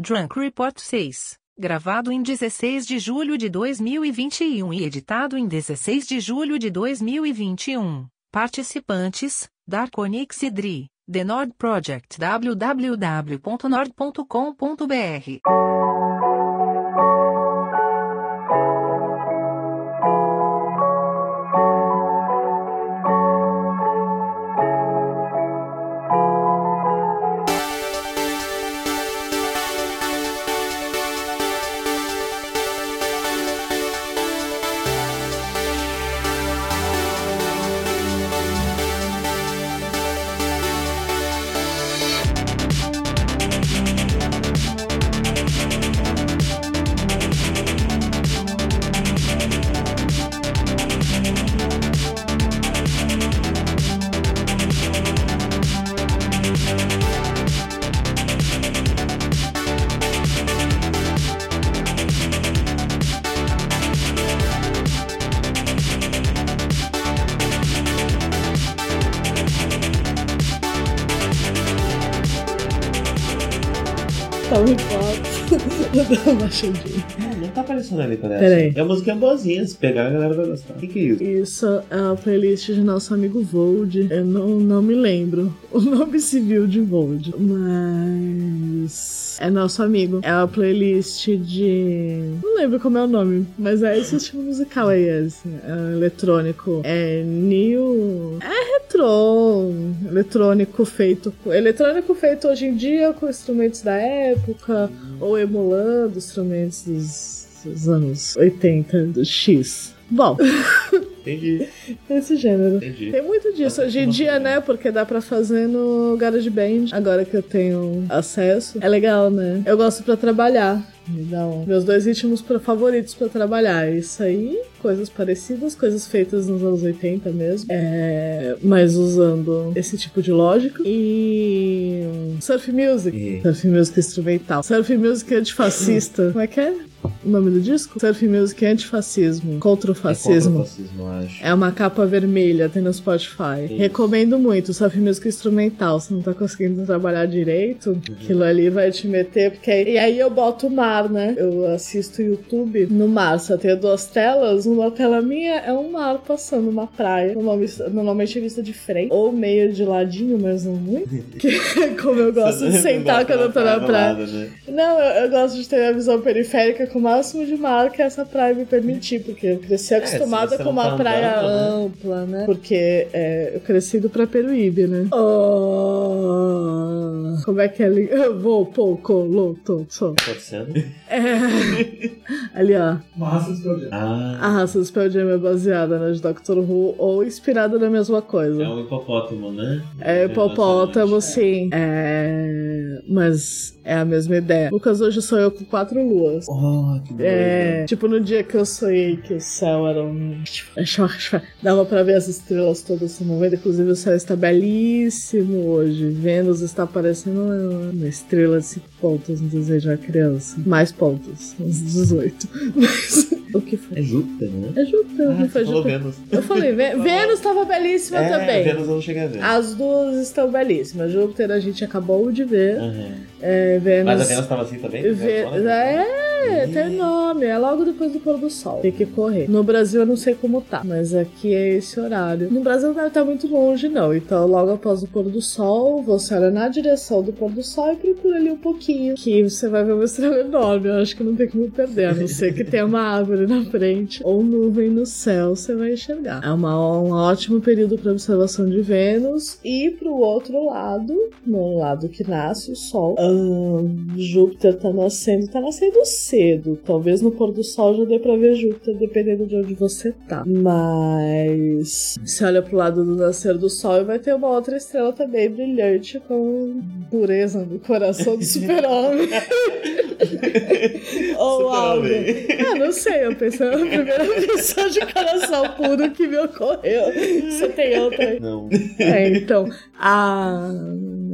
Drunk Report 6. Gravado em 16 de julho de 2021 e editado em 16 de julho de 2021. Participantes: Darkonix e Dri, The Nord Project www.nord.com.br. Não, não tá aparecendo ali, parece. Peraí. É uma musiquinha boazinha, se pegar a galera vai gostar. O que, que é isso? Isso é a playlist de nosso amigo Vold. Eu não, não me lembro o nome civil de Vold, mas é nosso amigo. É a playlist de. Não lembro como é o nome, mas é esse estilo musical aí, esse. É eletrônico. É New. É retrô. Eletrônico feito. Eletrônico feito hoje em dia com instrumentos da época, ou emulando instrumentos dos, dos anos 80, do X. Bom. Entendi, Esse gênero. entendi. Tem muito disso hoje em dia, né? Porque dá pra fazer no GarageBand, agora que eu tenho acesso. É legal, né? Eu gosto pra trabalhar. Me dá um- Meus dois ritmos pra- favoritos pra trabalhar. Isso aí, coisas parecidas, coisas feitas nos anos 80 mesmo. É, mas usando esse tipo de lógica. E. Surf Music. E- Surf Music instrumental. Surf Music antifascista. Como é que é? O nome do disco? Surf Music antifascismo. Contra o É fascismo. contra o fascismo, acho. É uma capa vermelha, tem no Spotify. Isso. Recomendo muito, surf música instrumental. Se não tá conseguindo trabalhar direito, aquilo ali vai te meter, porque e aí eu boto o mar, né? Eu assisto YouTube no mar, só tenho duas telas. Uma tela minha é um mar passando uma praia, normalmente, normalmente vista de frente, ou meio de ladinho, mas não muito. Que, como eu gosto de sentar quando eu tô na praia. lado, né? Não, eu, eu gosto de ter a visão periférica com o máximo de mar que essa praia me permitir, porque eu cresci acostumada se você com uma tá praia andando, né? ampla, né? Porque é, eu cresci do pra Peruíbe, né? Oh, como é que é ali? Eu vou pouco, loto, só. Tá acontecendo? É. Ali, ó. Uma raça de projeto. Ah, A raça do Jam é baseada na de Doctor Who ou inspirada na mesma coisa. é um hipopótamo, né? É hipopótamo, sim. É. Mas é a mesma ideia. Lucas, hoje sou eu com quatro luas. Oh, que doido. É, tipo no dia que eu sonhei que o céu era um. Dava pra ver as estrelas todas se movendo. Inclusive, o céu está belíssimo hoje. Vênus está parecendo uma, estrela de cinco pontos no desejo de uma criança. Mais pontos, uns 18. Mas o que foi? É Júpiter, né? É Júpiter, Ah, não foi falou Júpiter. Vênus. Eu falei, Vê- Vênus estava belíssima é, também. Vênus eu não cheguei a ver. As duas estão belíssimas. Júpiter a gente acabou de ver. Uhum. É, Vênus. Mas a Vênus tava assim também? Vê- Vênus, né? É, tem nome. É logo depois do pôr do sol. Tem que correr. No Brasil eu não sei como tá, mas aqui é esse horário. No Brasil não deve estar muito longe, não. Então, logo após o pôr do sol, você olha na direção do pôr do sol e procura ali um pouquinho. Que você vai ver uma estrela enorme. Eu acho que não tem como perder, a não ser que tenha uma árvore na frente ou nuvem no céu, você vai enxergar. É uma, um ótimo período para observação de Vênus. E pro outro lado, no lado que nasce o sol, ahn, Júpiter tá nascendo, tá nascendo cedo. Talvez no pôr do sol já dê pra ver Júpiter, dependendo de onde você tá. Mas se olha pro lado do nascer do sol e vai ter uma outra estrela também brilhante com pureza no coração do super-homem. Ou algo. Super-homem. Ah, não sei, eu pensei na primeira pessoa de coração puro que me ocorreu. Você tem outra aí? Não. É, então, a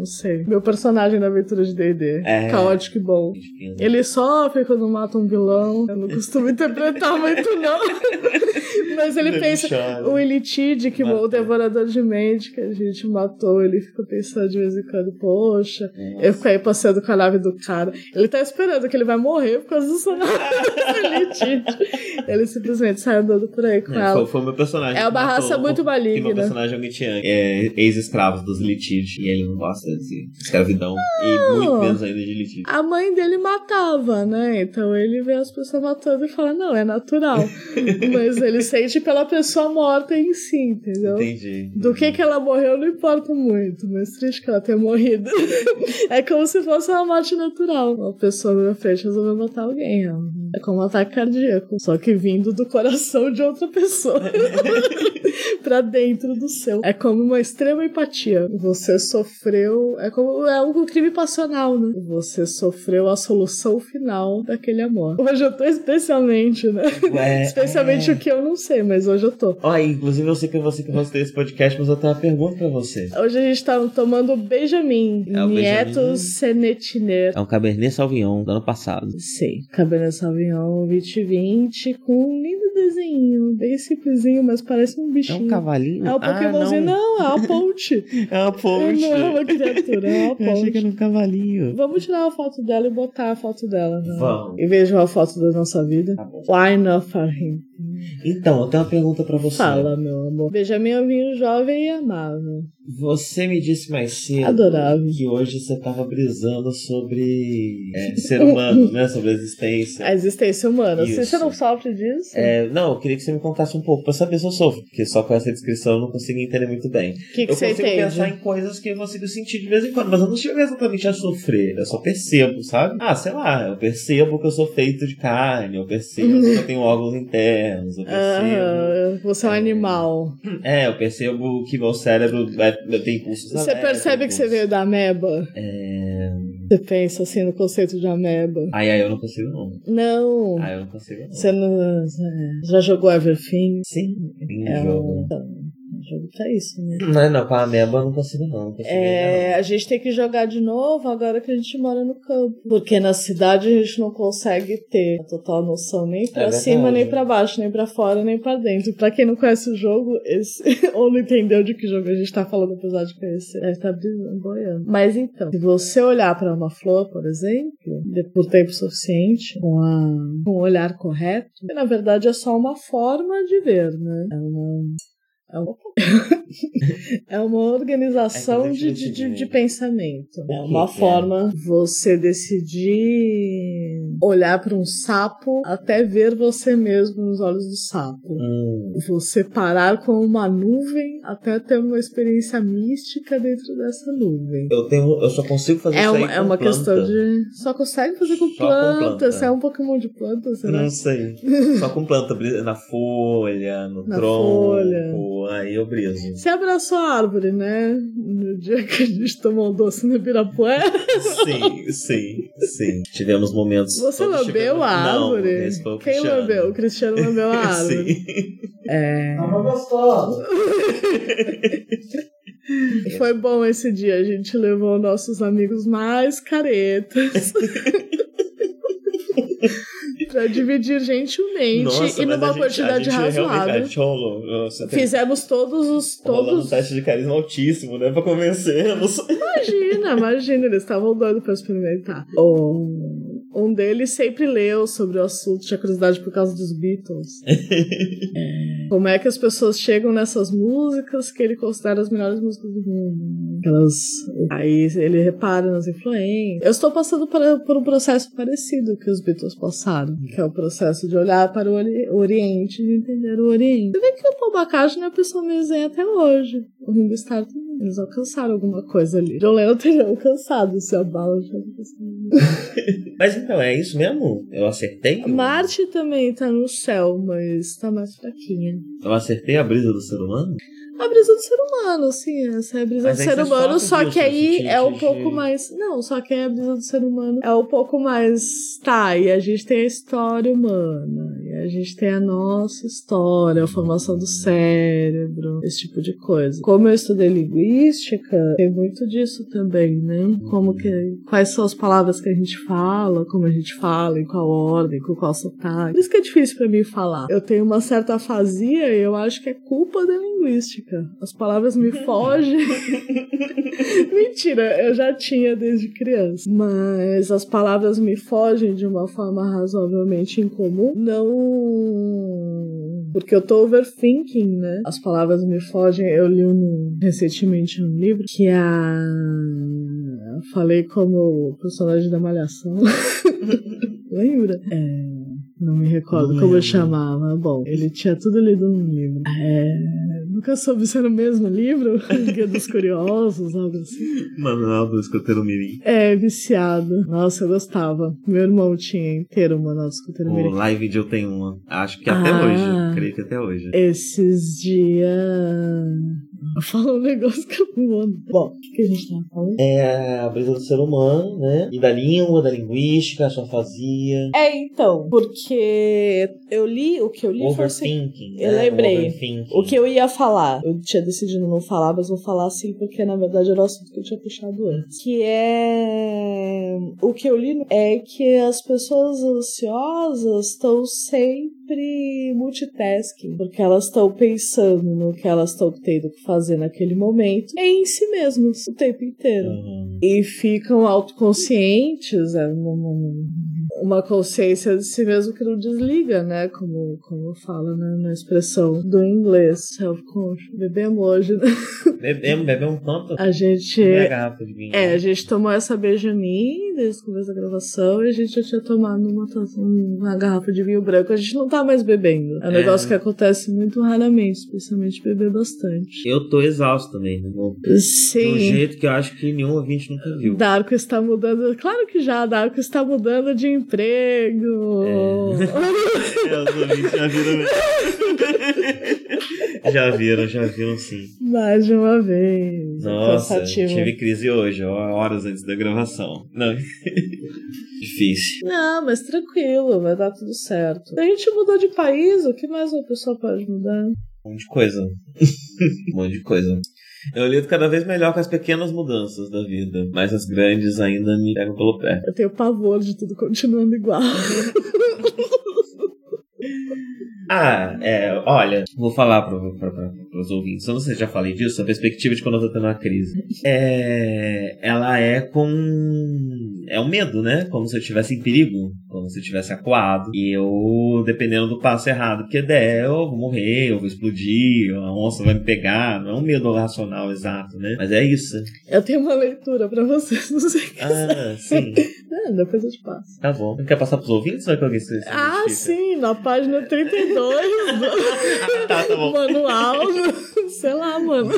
não sei. Meu personagem da aventura de D&D. É. Caótico e bom. Ele sofre quando mata um vilão. Eu não costumo interpretar muito, não. Mas ele Ele pensa. chora. O Elitide, que Matou. o devorador de mente que a gente matou, ele fica pensando de vez em quando, poxa, eu fico aí passeando com a nave do cara. Ele tá esperando que ele vai morrer por causa do Elitide. Ele simplesmente sai andando por aí com É, ela. foi, foi o meu personagem. É uma raça muito que meu maligna. personagem é o Gitian, é ex-escravo dos Litid. E ele não gosta de escravidão. E muito ainda de Litid. A mãe dele matava, né? Então ele vê as pessoas matando e fala, não, é natural. Mas ele sente pela pessoa morta em si, entendeu? Entendi. Do que que ela morreu não importa muito, mas triste que ela tenha morrido. é como se fosse uma morte natural. Uma pessoa na frente resolveu matar alguém. ó. É como um ataque cardíaco, só que vindo do coração de outra pessoa. pra dentro do seu. É como uma extrema empatia. Você sofreu. É como é um crime passional, né? Você sofreu a solução final daquele amor. Hoje eu tô especialmente, né? Ué, especialmente é. o que eu não sei, mas hoje eu tô. Ó, inclusive eu sei que é você que hostei esse podcast, mas eu tenho uma pergunta pra você. Hoje a gente tá tomando Benjamin, É o Nieto Benjamin. Senetiner. É um Cabernet Sauvignon do ano passado. Sei, Cabernet Sauvignon 2020 com um lindo desenho, bem simplesinho, mas parece um É bichinho. um cavalinho? É o Pokémonzinho, ah, não. não. é uma ponte. É uma ponte. Não é uma criatura, é uma Eu achei que ponte. era um cavalinho. Vamos tirar uma foto dela e botar a foto dela. Né? Vamos. Em vez de uma foto da nossa vida. Tá bom. Why not for him? Então, eu tenho uma pergunta pra você. Fala, meu amor. Benjamin é um vinho jovem e amável. Você me disse mais cedo Adorável. que hoje você tava brisando sobre é, ser humano, né? Sobre a existência. A existência humana. Isso. você não sofre disso, É, não, eu queria que você me contasse um pouco pra saber se eu sofro, porque só com essa descrição eu não consigo entender muito bem. o que, que eu você consigo entende? pensar em coisas que eu consigo sentir de vez em quando, mas eu não chego exatamente a sofrer, eu só percebo, sabe? Ah, sei lá, eu percebo que eu sou feito de carne, eu percebo que eu tenho órgãos internos, eu percebo. Ah, você é um É. animal. É, eu percebo que meu cérebro é, tem impulsos Você percebe que você veio da ameba? É... Você pensa assim no conceito de ameba? Ai, ai, eu não consigo não. Não. Ai, eu não consigo não. Você não. você Já jogou Everything? Sim, em É jogo. um. O jogo tá isso, né? Não, não, com a ameba eu não consigo não. não consigo É, a gente tem que jogar de novo agora que a gente mora no campo. Porque na cidade a gente não consegue ter a total noção nem pra É cima, nem pra baixo, nem pra fora, nem pra dentro. Pra quem não conhece o jogo, esse... ou não entendeu de que jogo a gente tá falando, apesar de conhecer, deve estar brisando, boiando. Mas então, se você olhar pra uma flor, por exemplo, por tempo suficiente, com, a, com o olhar correto, na verdade é só uma forma de ver, né? É uma. É uma, é uma organização É de, de, de, de pensamento. É uma é? forma você decidir olhar para um sapo até ver você mesmo nos olhos do sapo. Hum, Você parar com uma nuvem até ter uma experiência mística dentro dessa nuvem. eu tenho, eu só consigo fazer É isso uma, é uma planta. questão de. Só consegue fazer com Só com planta. Você é um Pokémon de planta, será? Não sei. Só com planta, na folha, no Na tronco, folha. aí eu briso. Você abraçou a árvore, né? No dia que a gente tomou um doce no Ibirapuera. Sim, sim, sim. Tivemos momentos. Você todos lambeu a Não, árvore? esse foi o Quem Cristiano. lambeu? O Cristiano lambeu a árvore. Sim. É. Tava gostosa. Foi bom esse dia. A gente levou nossos amigos mais caretas. pra dividir gentilmente Nossa, e numa gente- quantidade razoável. Gente rolou. Nossa, tem- Fizemos todos os. rolando um Todos... teste de carisma altíssimo, né? Pra convencê-los. Imagina, imagina, eles estavam doidos pra experimentar. Um, um deles sempre leu sobre o assunto, tinha curiosidade por causa dos Beatles. É, como é que as pessoas chegam nessas músicas que ele considera as melhores músicas do mundo? Aquelas, aí ele repara nas influências. Eu estou passando por, um processo parecido que os Beatles passaram, que é o processo de olhar para o ori- Oriente e de entender o Oriente. Você vê que o Paul McCartney é a pessoa meio zen até hoje. O Ringo Starr também. Eles alcançaram alguma coisa ali. John Lennon teria alcançado se a bala Mas então, é isso mesmo? Eu acertei? Marte também tá no céu, mas tá mais fraquinha. Eu acertei a brisa do ser humano? A brisa do ser humano, sim, essa é a brisa Mas do ser humano, só que aí é um pouco mais. Não, só que aí a brisa do ser humano é um pouco mais. Tá, e a gente tem a história humana, A gente tem a nossa história, a formação do cérebro, esse tipo de coisa. Como eu estudei linguística, tem muito disso também, né? Como que, quais são as palavras que a gente fala, como a gente fala, em qual ordem, com qual sotaque. Por isso que é difícil para mim falar. Eu tenho uma certa afasia e eu acho que é culpa da linguística. As palavras me fogem. Mentira, eu já tinha desde criança. Mas as palavras me fogem de uma forma razoavelmente incomum. Não. Porque eu tô overthinking, né? As palavras me fogem. Eu li um, recentemente um livro que a. Falei como personagem da Malhação. Lembra? É. Não me recordo não como eu chamava. Bom, ele tinha tudo lido num livro. É, nunca soube se era o mesmo livro, Guia dos Curiosos, algo assim. Manual do Escoteiro Mirim. É, viciado. Nossa, eu gostava. Meu irmão tinha inteiro o Manual do Escoteiro Mirim. O Live Video tem uma. Acho que até ah, hoje. Creio que até hoje. Esses dias. Fala um negócio que eu não ando. Bom, o que a gente tava falando? É a brisa do ser humano, né? E da língua, da linguística, a sua fazia. É, então. Porque eu li o que eu li Overthinking. Foi assim, eu lembrei. O que eu ia falar. Eu tinha decidido não falar, mas vou falar assim, porque na verdade era o assunto que eu tinha puxado antes. Que é. O que eu li é que as pessoas ansiosas estão sempre multitasking. Porque elas estão pensando no que elas estão tendo que fazer naquele momento em si mesmas o tempo inteiro. Uhum. E ficam autoconscientes, é uma, consciência de si mesmo que não desliga, né? Como, como fala né? na expressão do inglês, self-conscious. Bebemos hoje, né? Bebemos, bebemos tanto. A gente. garrafa de vinho. É, a gente tomou essa Benjamin desde o começo da gravação e a gente já tinha tomado uma, uma garrafa de vinho branco. A gente não tá mais bebendo. É um é. negócio que acontece muito raramente, especialmente beber bastante. Eu tô exausto também, né? Sim. De um jeito que eu acho que nenhum ouvinte nunca viu. Darko está mudando. Claro que já, Darko está mudando de emprego. É, é os ouvintes já viram mesmo. já viram, já viram sim. Mais de uma vez. Nossa, Cansativo. tive crise hoje, horas antes da gravação. Não. Difícil. Não, mas tranquilo, vai dar tudo certo. A gente mudou de país, o que mais uma pessoa pode mudar? Um monte de coisa. um monte de coisa. Eu lido cada vez melhor com as pequenas mudanças da vida, mas as grandes ainda me pegam pelo pé. Eu tenho pavor de tudo continuando igual. Ah, é, olha, vou falar para os ouvintes. Eu não sei se já falei disso, a perspectiva de quando eu tô tendo uma crise. É, ela é com. É um medo, né? Como se eu estivesse em perigo, como se eu estivesse acuado. E eu, dependendo do passo errado que der, eu vou morrer, eu vou explodir, a onça vai me pegar. Não é um medo racional exato, né? Mas é isso. Eu tenho uma leitura para vocês, não sei. Ah, sim. É, depois eu te passo. Tá bom. Quer passar pros ouvintes ou é que alguém se Ah, sim, na página 32 do tá, tá bom. manual. Sei lá, mano.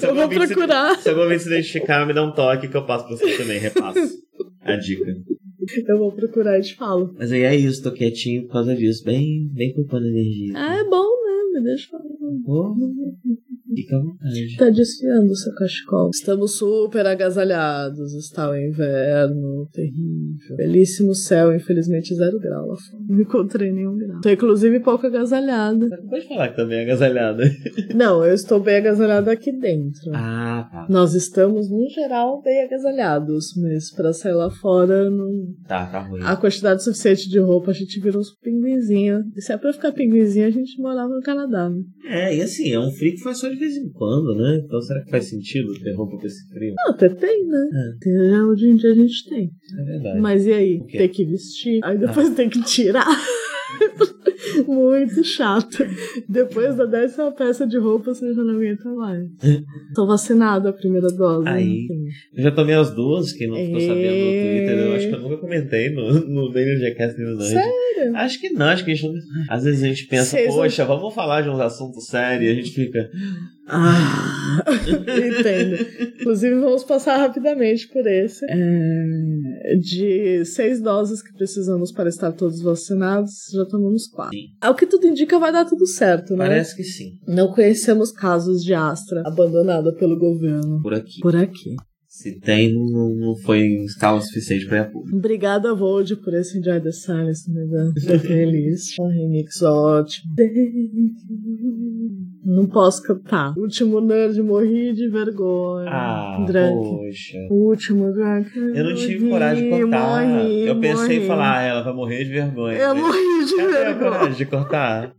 Se eu vou procurar. Se, se alguém se identificar, me dá um toque que eu passo pra você também, repasso. A dica. Eu vou procurar e te falo. Mas aí é isso, tô quietinho por causa disso. Bem, bem poupando energia. Ah, é bom, né? Me deixa falar. Fica à vontade. Tá desfiando o seu cachecol. Estamos super agasalhados. Está o inverno terrível. Belíssimo céu, infelizmente zero grau lá fora. Não encontrei nenhum grau. Tô inclusive pouco agasalhada. Pode falar que tá bem agasalhada. Não, eu estou bem agasalhada aqui dentro. Ah, tá. Nós estamos, no geral, bem agasalhados, mas pra sair lá fora não. Tá, tá ruim. A quantidade suficiente de roupa, a gente virou uns pinguinzinhos. E se é pra ficar pinguinzinho, a gente morava no Canadá. Né? É, e assim, é um frio que faz só de vez em quando, né? Então será que faz sentido ter roupa pra esse frio? Não, até tem, né? É. Hoje em dia a gente tem. É verdade. Mas e aí? Tem que vestir, aí depois ah. tem que tirar. Muito chato. Depois da décima peça de roupa, você já não aguenta mais. Tô vacinado a primeira dose. Aí. Eu já tomei as duas, quem não ficou sabendo no Twitter. Eu acho que eu nunca comentei no, no Daniel Jackass News Sério? Acho que não, acho que a gente não... Às vezes a gente pensa, Cês poxa, não... vamos falar de uns assuntos sérios e a gente fica. Ah, entendo. Inclusive, vamos passar rapidamente por esse. É, de seis doses que precisamos para estar todos vacinados, já tomamos quatro. Sim. Ao que tudo indica, vai dar tudo certo, né? Parece que sim. Não conhecemos casos de Astra abandonada pelo governo. Por aqui. Por aqui. Se tem, não, não foi em escala suficiente pra ir a público. Obrigada, Vold, por esse Enjoy the Silence me dando playlist. Um remix ótimo. Não posso cantar. Último nerd, morri de vergonha. Ah, Drunk. poxa. Último drunk. Eu não tive morri, coragem de cortar. morri, eu pensei morri. em falar, ah, ela vai morrer de vergonha. Eu morri de vergonha. coragem de cortar?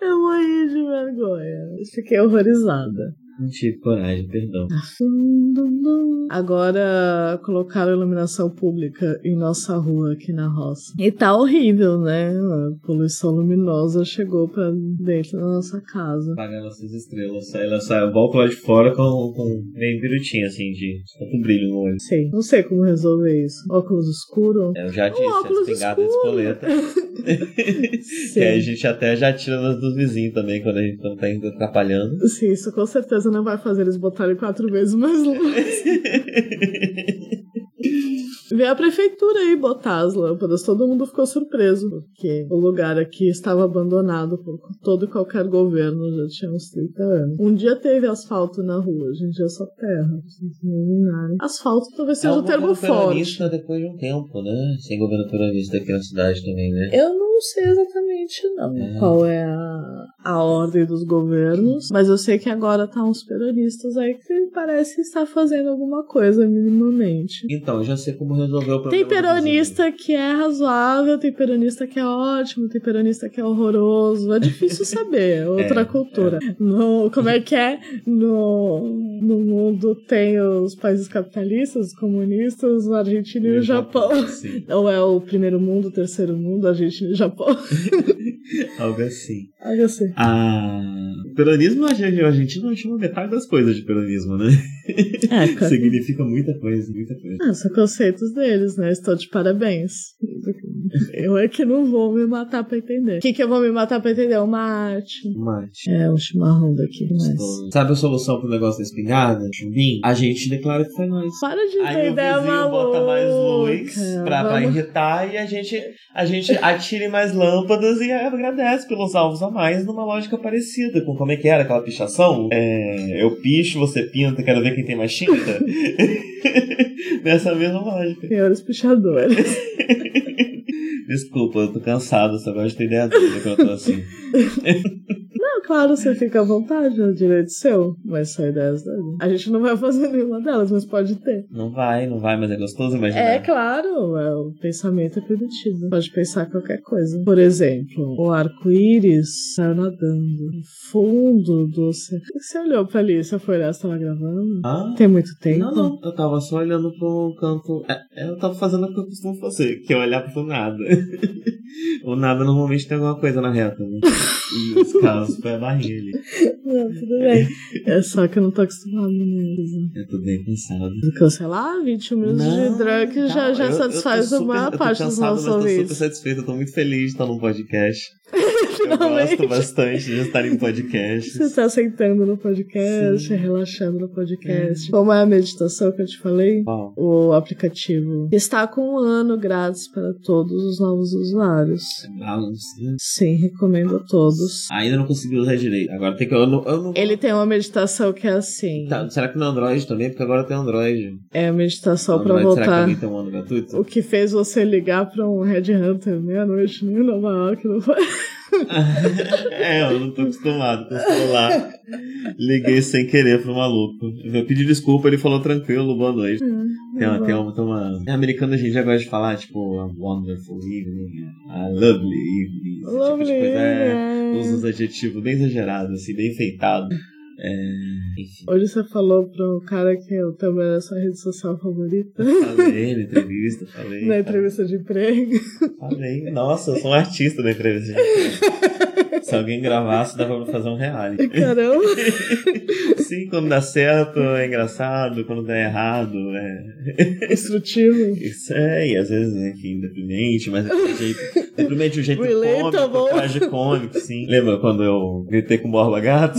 Eu morri de vergonha. Fiquei horrorizada. Não tive coragem, perdão. Agora colocaram iluminação pública em nossa rua aqui na roça. E tá horrível, né? A poluição luminosa chegou pra dentro da nossa casa. Apagar nossas estrelas. Ela sai, eu volto lá de fora com, com meio birutinho, assim, de tanto brilho no olho. Sei, não sei como resolver isso. Óculos escuro? Eu já disse, óculos a espingarda escuro. despoleta. Sim. E aí a gente até já tira das dos vizinhos também, quando a gente não tá indo atrapalhando. Sim, isso com certeza não vai fazer eles botarem quatro vezes mais luz. Vê a prefeitura aí botar as lâmpadas. Todo mundo ficou surpreso, porque o lugar aqui estava abandonado por todo e qualquer governo, já tinha uns 30 anos. Um dia teve asfalto na rua, hoje em dia é só terra. imaginarem. Asfalto talvez seja É o termo forte. depois de um tempo, né? Sem governo peronista aqui na cidade também, né? Eu não sei exatamente não É. qual é a, a ordem dos governos, mas eu sei que agora tá uns peronistas aí que parece estar fazendo alguma coisa minimamente. Então, já sei como resolver o problema. Tem peronista que é razoável, tem peronista que é ótimo, tem peronista que é horroroso. É difícil saber, é outra É, cultura. No, como é que é? No, no mundo tem os países capitalistas, os comunistas, o Argentina e o Japão. Sim, Ou é o primeiro mundo, o terceiro mundo, Argentina e Japão. algo assim. Olha assim. Ah, o peronismo, a gente, a gente não chama metade das coisas de peronismo, né? É, cara. Significa muita coisa, muita coisa. Ah, são conceitos deles, né? Estou de parabéns. Eu é que não vou me matar pra entender. O que, que eu vou me matar pra entender? Uma arte. Mate. É, um chimarrão daqui. Mas... Sabe a solução pro negócio da espingarda, chumbinho? A gente declara que foi nós. Para de Aí ter o ideia vizinho maluca. bota mais luz pra, pra Vamos- irritar e a gente, a gente atire mais lâmpadas e agradece pelos alvos a mais numa lógica parecida com como é que era aquela pichação. É, eu picho, você pinta, quero ver quem tem mais tinta. Nessa mesma lógica. Senhores pichadores. Desculpa, eu tô cansado, só gosto de ter ideia doida quando eu tô assim. Claro, você fica à vontade, é o direito seu. Mas são ideias dele. A gente não vai fazer nenhuma delas, mas pode ter. Não vai, não vai, mas é gostoso imaginar. É claro, é, o pensamento é permitido. Pode pensar qualquer coisa. Por exemplo, o arco-íris saiu nadando no fundo do oceano. Você olhou pra ali, você foi olhar se tava gravando? Ah, Tem muito tempo? Não, não, eu tava só olhando pro canto. É, eu tava fazendo o que eu costumo fazer, que é olhar pro nada. o nada normalmente tem alguma coisa na reta, né? E nesse caso foi barrinha ali. Não, tudo bem. É só que eu não tô acostumado mesmo. Eu tô bem cansado. Lá, 21 minutos de drunk já, já eu- eu satisfaz super- a maior eu parte dos nossos mas tô super ouvintes. satisfeito, eu tô muito feliz de estar num podcast. Eu gosto bastante de estar em podcast. Você tá sentando no podcast, Sim. relaxando no podcast. Como é a meditação que eu te falei? Bom, O aplicativo está com um ano grátis para todos os novos usuários. balance, né? Sim, recomendo a todos. Ainda não consegui usar direito. Agora tem que. Eu não, eu não- Ele tem uma meditação que é assim. Tá, será que no Android também? Porque agora tem Android. É a meditação para Android, Será que voltar. tem um ano gratuito? O que fez você ligar pra um Red Hunter meia-noite em Nova York, não foi? é, eu não tô acostumado com o celular. Liguei sem querer pro maluco. Eu pedi desculpa, ele falou tranquilo, boa noite. Tem uma, tem uma, tem uma... Em americano a gente já gosta de falar, tipo, a wonderful evening, a lovely evening, esse tipo de coisa. É, usa uns adjetivos bem exagerados, assim, bem enfeitado. É, Hoje você falou pro cara que o Tumblr é a sua rede social favorita. falei na entrevista, falei. Na entrevista de emprego. Falei, nossa, eu sou um artista da entrevista. de emprego. Se alguém gravasse, dava pra fazer um reality. Caramba. Sim, quando dá certo é engraçado, quando dá errado é. Instrutivo. Isso é, e às vezes, enfim, deprimente, mas é de um jeito. Deprimente de um jeito Relatable. cômico, tragicômico, sim. Lembra quando eu gritei com o Borba Gato?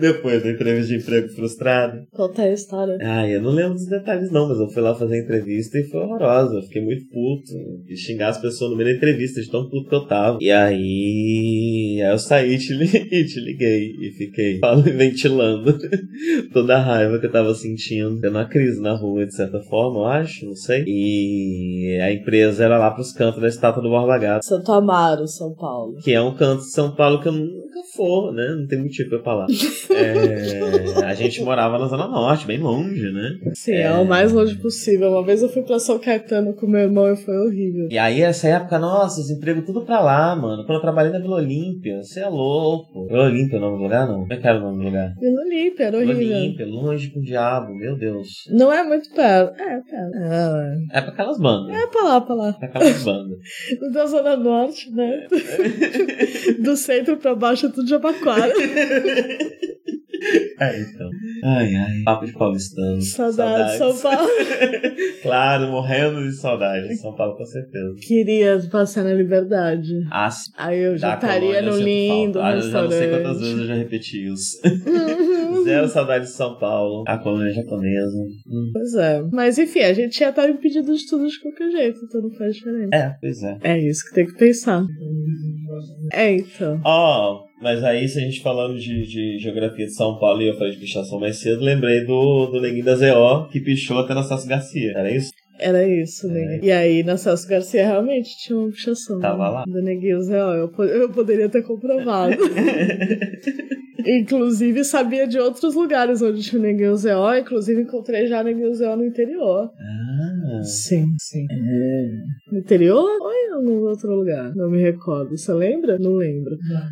Depois da entrevista de emprego frustrado. Conta a história. Ah, eu não lembro dos detalhes não, mas eu fui lá fazer a entrevista e foi horrorosa. Eu fiquei muito puto. E xingar as pessoas no meio da entrevista, de tão puto que eu tava. E aí, aí eu saí e te, li- te liguei. E fiquei ventilando toda a raiva que eu tava sentindo. Tendo uma crise na rua, de certa forma, eu acho, não sei. E a empresa era lá pros cantos da estátua do Borba Gato. Santo Amaro, São Paulo. Que é um canto de São Paulo que eu nunca for, né? Não tem motivo pra eu falar. É, a gente morava na Zona Norte, bem longe, né? Sim, é... o mais longe possível. Uma vez eu fui pra São Caetano com meu irmão e foi horrível. E aí, essa época, nossa, os empregos tudo pra lá, mano. Quando eu trabalhei na Vila Olímpia, você é louco. Vila Olímpia é o nome do lugar, não? Como é que era o nome do lugar? Vila Olímpia, era Vila horrível. Olímpia, longe com o diabo, meu Deus. Não é muito perto. É, perto. É, É pra aquelas bandas. é pra lá, pra lá. Pra aquelas bandas. Da Zona Norte, né? Do centro pra baixo é tudo de Abaquara. É, então. Ai, ai. Papo de paulistano. Saudade de São Paulo. claro, morrendo de saudade de São Paulo, com certeza. Queria passear na liberdade. Ah, sim. Aí eu já estaria no lindo. Ah, eu já não sei quantas vezes eu já repeti isso. Zero saudade de São Paulo. A colônia japonesa. Hum. Pois é. Mas enfim, a gente já tava impedido de tudo de qualquer jeito, então não faz diferença. É, pois é. É isso que tem que pensar. É, então. Ó, mas aí se a gente falando de, de geografia de São Paulo e eu falei de pichação mais cedo, lembrei do, do neguinho da ZO que pichou até na Garcia. Era isso? Era isso, né? E aí, na Celso Garcia realmente tinha uma pichação. Tava lá. Do Neguinho Zé, ó, eu, eu poderia ter comprovado. Inclusive, sabia de outros lugares onde tinha o Neguinho Zé, ó, inclusive encontrei já Neguinho Zé no interior. Ah. Sim, sim. No interior ou em algum outro lugar? Não me recordo. Você lembra? Não lembro. Não,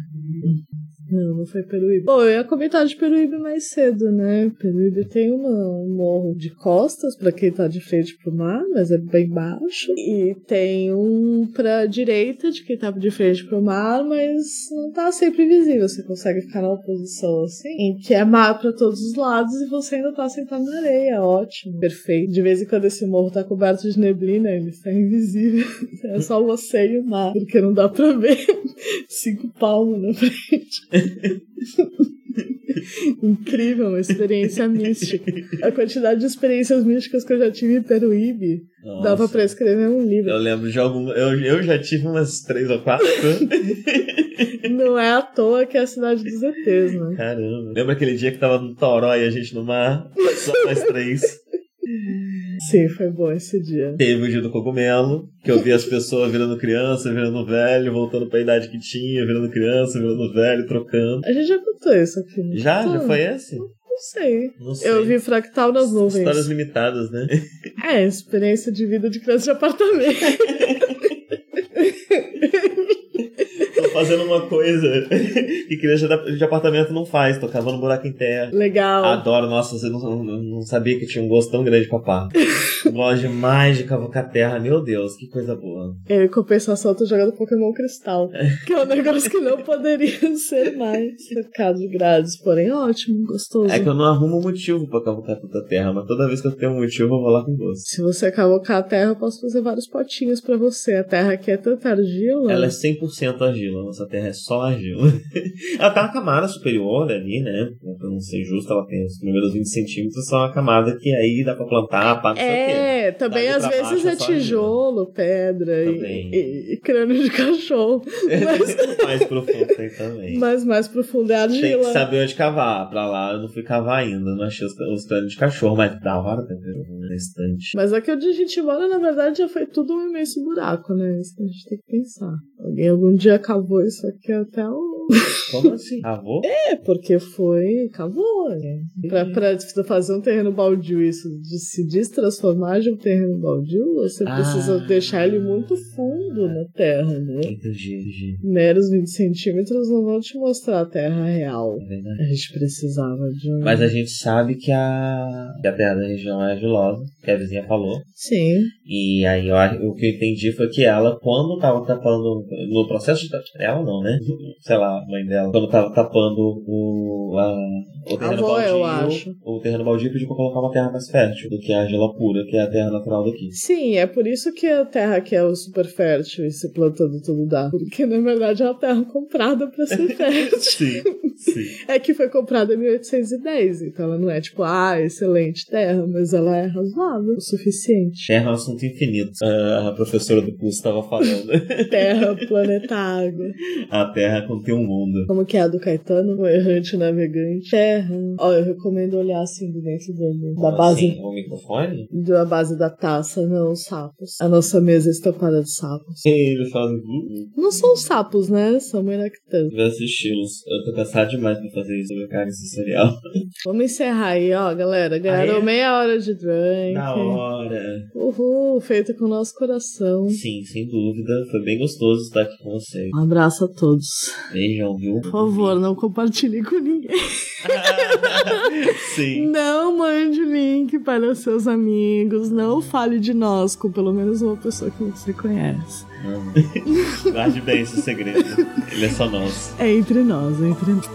não foi Peruíbe. Bom, eu ia comentar de Peruíbe mais cedo, né? Peruíbe tem uma, um morro de costas pra quem tá de frente pro mar, mas é bem baixo. E tem um pra direita de quem tá de frente pro mar, mas não tá sempre visível. Você consegue ficar numa posição assim, em que é mar pra todos os lados e você ainda tá sentado na areia. Ótimo, perfeito. De vez em quando esse morro tá coberto de neblina, ele está invisível. É só você e o mar, porque não dá pra ver cinco palmos na frente. Incrível, uma experiência mística. A quantidade de experiências místicas que eu já tive em Peruíbe Nossa. dava pra escrever um livro. Eu lembro de algum. Eu, eu já tive umas três ou quatro. Não é à toa que é a cidade dos ETs, né? Caramba. Lembra aquele dia que tava no Toró e a gente no mar? Só nós três. Sim, foi bom esse dia. Teve o dia do cogumelo, que eu vi as pessoas virando criança, virando velho, voltando pra idade que tinha, virando criança, virando velho, trocando. A gente já contou isso aqui. né? Já? Já Então, foi esse? Não sei. Não sei. Eu vi fractal nas nuvens. Histórias limitadas, né? É, experiência de vida de criança de apartamento. Tô fazendo uma coisa que criança de apartamento não faz, tô cavando buraco em terra. Legal. Adoro, nossa, você não, não, não sabia que tinha um gosto tão grande, papá. Gosto demais de cavocar terra, meu Deus, que coisa boa. Eu, em compensação, tô jogando Pokémon Cristal. Que é um negócio que não poderia ser mais cercado de grades. Porém, ótimo, gostoso. É que eu não arrumo motivo pra cavocar tanta terra, mas toda vez que eu tenho um motivo, eu vou lá com gosto. Se você cavocar a terra, eu posso fazer vários potinhos pra você. A terra aqui é tanta argila. Ela é 100% argila, nossa terra é só argila. ela tá uma camada superior ali, né? Pra não ser justo, ela tem os primeiros 20 centímetros, são uma camada que aí dá pra plantar, pá, não. É, também às vezes baixo é é argila. tijolo, pedra e, e, e crânio de cachorro. Mas, Mais profundo tem também. mas mais profundo é Tem que argila. saber onde cavar. Pra lá eu não fui cavar ainda, não achei os, os crânios de cachorro, mas da hora tem na estante. Mas aqui onde a gente mora, na verdade, já foi tudo um imenso buraco, né? Isso que a gente tem que pensar. Alguém algum dia cavou isso aqui até o. Como assim? Cavou? É, porque foi. cavou, né? Pra, pra fazer um terreno baldio, isso de se destransformar de um terreno baldio, você Ah. precisa deixar ele muito fundo na terra, né? Entendi, entendi. Meros 20 centímetros não vão te mostrar a terra real. É verdade. A gente precisava de um. Mas a gente sabe que a, que a terra da região é argilosa, que a vizinha falou. Sim. E aí eu, o que eu entendi foi que ela, quando tava tapando no processo de ela não, né? Sei lá, a mãe dela, quando tava tapando o, a, o terreno Avó, baldio. eu acho. O terreno baldio pediu pra colocar uma terra mais fértil do que a Gela Pura, que é a terra natural daqui. Sim, é por isso que a terra aqui é o super fértil e se plantando tudo dá. Porque na verdade é uma terra comprada pra ser fértil. Sim, sim. É que foi comprada em 1810, então ela não é tipo, ah, excelente terra, mas ela é razoável o suficiente. Terra é um assunto infinito. A professora do curso estava falando. Terra, planeta água. a Terra contém um mundo. Como que é a do Caetano? O errante navegante. Terra. Ó, eu recomendo olhar assim de dentro do, da base. Assim, o microfone? Da base da taça, não os sapos. A nossa mesa é estampada de sapos. Ele fala. "Hum, Não são sapos, né? São meractãs. Diversos estilos. Eu tô cansado demais pra fazer isso sobre carne sensorial. Vamos encerrar aí, ó, galera. Ganharam Ah, é? meia hora de drink. Na hora. Uhul, feito com o nosso coração. Sim, sem dúvida. Foi bem gostoso estar aqui com você. Um abraço a todos. Viu? Por favor, não compartilhe com ninguém. Sim. Não mande o link para os seus amigos. Não fale de nós com pelo menos uma pessoa que você conhece. Guarde bem esse segredo. Ele é só nosso. É entre nós, é entre nós.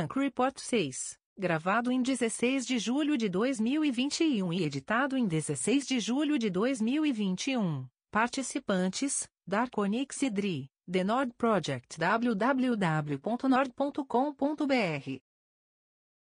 Drunk Report 6, gravado em 16 de julho de 2021 e editado em 16 de julho de 2021. Participantes: Darkonix e Dri, The Nord Project www.nord.com.br